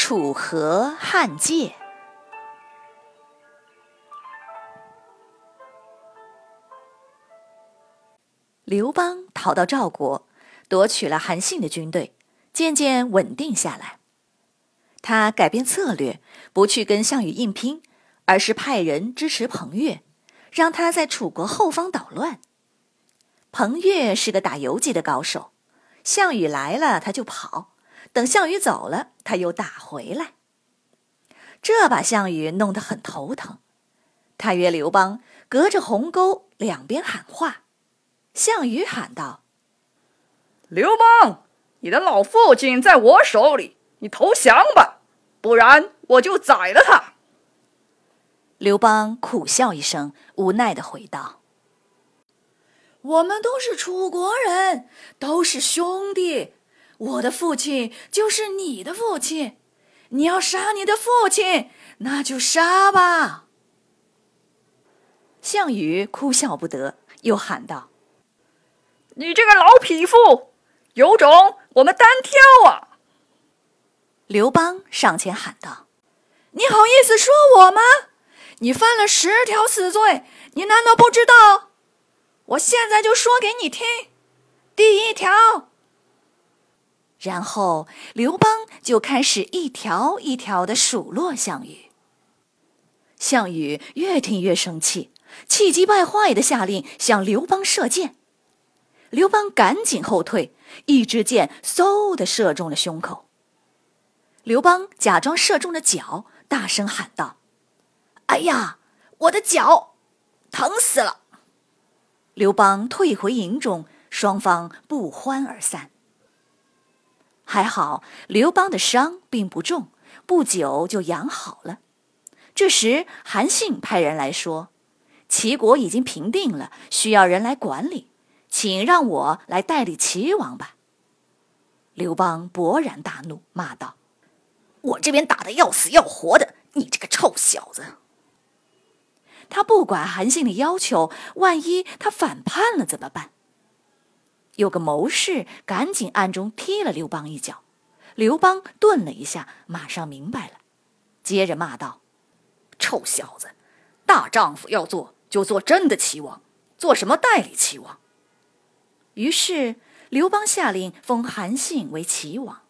楚河汉界。刘邦逃到赵国，夺取了韩信的军队，渐渐稳定下来。他改变策略，不去跟项羽硬拼，而是派人支持彭越，让他在楚国后方捣乱。彭越是个打游击的高手，项羽来了他就跑，等项羽走了他又打回来。这把项羽弄得很头疼，他约刘邦隔着鸿沟两边喊话。项羽喊道：“刘邦，你的老父亲在我手里，你投降吧，不然我就宰了他。”刘邦苦笑一声，无奈的回道：“我们都是楚国人，都是兄弟，我的父亲就是你的父亲，你要杀你的父亲，那就杀吧。”项羽哭笑不得，又喊道。你这个老匹夫，有种我们单挑啊！刘邦上前喊道：“你好意思说我吗？你犯了十条死罪，你难道不知道？我现在就说给你听。第一条。”然后刘邦就开始一条一条的数落项羽。项羽越听越生气，气急败坏的下令向刘邦射箭。刘邦赶紧后退，一支箭嗖的射中了胸口。刘邦假装射中了脚，大声喊道：“哎呀，我的脚，疼死了！”刘邦退回营中，双方不欢而散。还好刘邦的伤并不重，不久就养好了。这时韩信派人来说：“齐国已经平定了，需要人来管理。”请让我来代理齐王吧。刘邦勃然大怒，骂道：“我这边打的要死要活的，你这个臭小子！”他不管韩信的要求，万一他反叛了怎么办？有个谋士赶紧暗中踢了刘邦一脚。刘邦顿了一下，马上明白了，接着骂道：“臭小子，大丈夫要做就做真的齐王，做什么代理齐王？”于是，刘邦下令封韩信为齐王。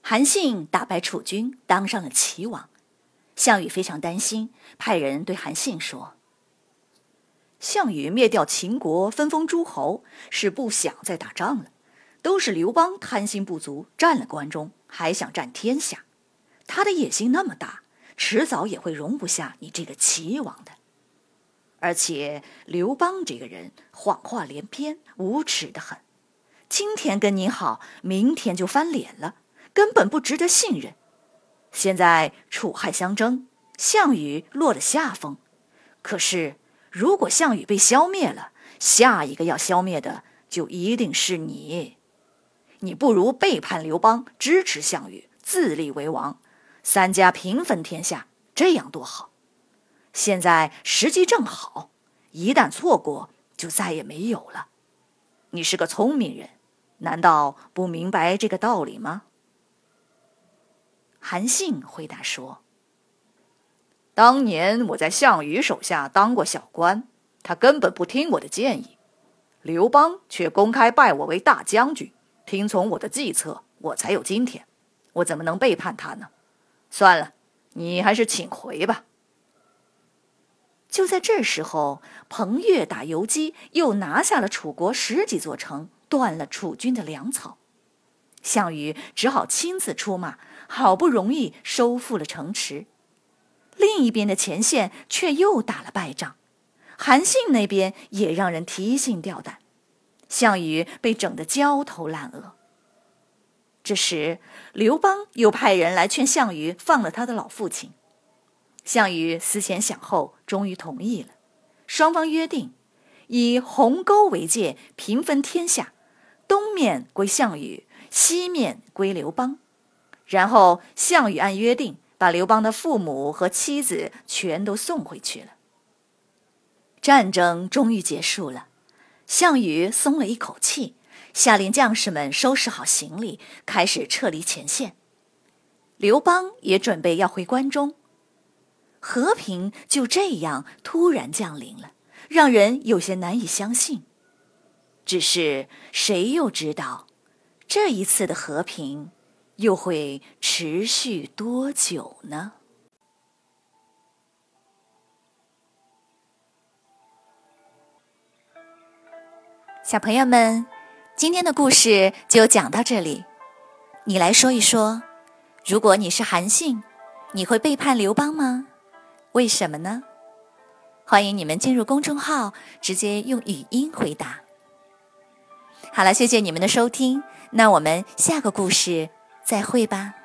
韩信打败楚军，当上了齐王。项羽非常担心，派人对韩信说：“项羽灭掉秦国，分封诸侯，是不想再打仗了。都是刘邦贪心不足，占了关中，还想占天下。他的野心那么大，迟早也会容不下你这个齐王的。”而且刘邦这个人谎话连篇，无耻的很。今天跟你好，明天就翻脸了，根本不值得信任。现在楚汉相争，项羽落了下风。可是如果项羽被消灭了，下一个要消灭的就一定是你。你不如背叛刘邦，支持项羽，自立为王，三家平分天下，这样多好。现在时机正好，一旦错过，就再也没有了。你是个聪明人，难道不明白这个道理吗？韩信回答说：“当年我在项羽手下当过小官，他根本不听我的建议。刘邦却公开拜我为大将军，听从我的计策，我才有今天。我怎么能背叛他呢？算了，你还是请回吧。”就在这时候，彭越打游击，又拿下了楚国十几座城，断了楚军的粮草。项羽只好亲自出马，好不容易收复了城池。另一边的前线却又打了败仗，韩信那边也让人提心吊胆，项羽被整得焦头烂额。这时，刘邦又派人来劝项羽放了他的老父亲。项羽思前想后，终于同意了。双方约定，以鸿沟为界，平分天下，东面归项羽，西面归刘邦。然后，项羽按约定把刘邦的父母和妻子全都送回去了。战争终于结束了，项羽松了一口气。下令将士们收拾好行李，开始撤离前线。刘邦也准备要回关中。和平就这样突然降临了，让人有些难以相信。只是谁又知道，这一次的和平又会持续多久呢？小朋友们。今天的故事就讲到这里，你来说一说，如果你是韩信，你会背叛刘邦吗？为什么呢？欢迎你们进入公众号，直接用语音回答。好了，谢谢你们的收听，那我们下个故事再会吧。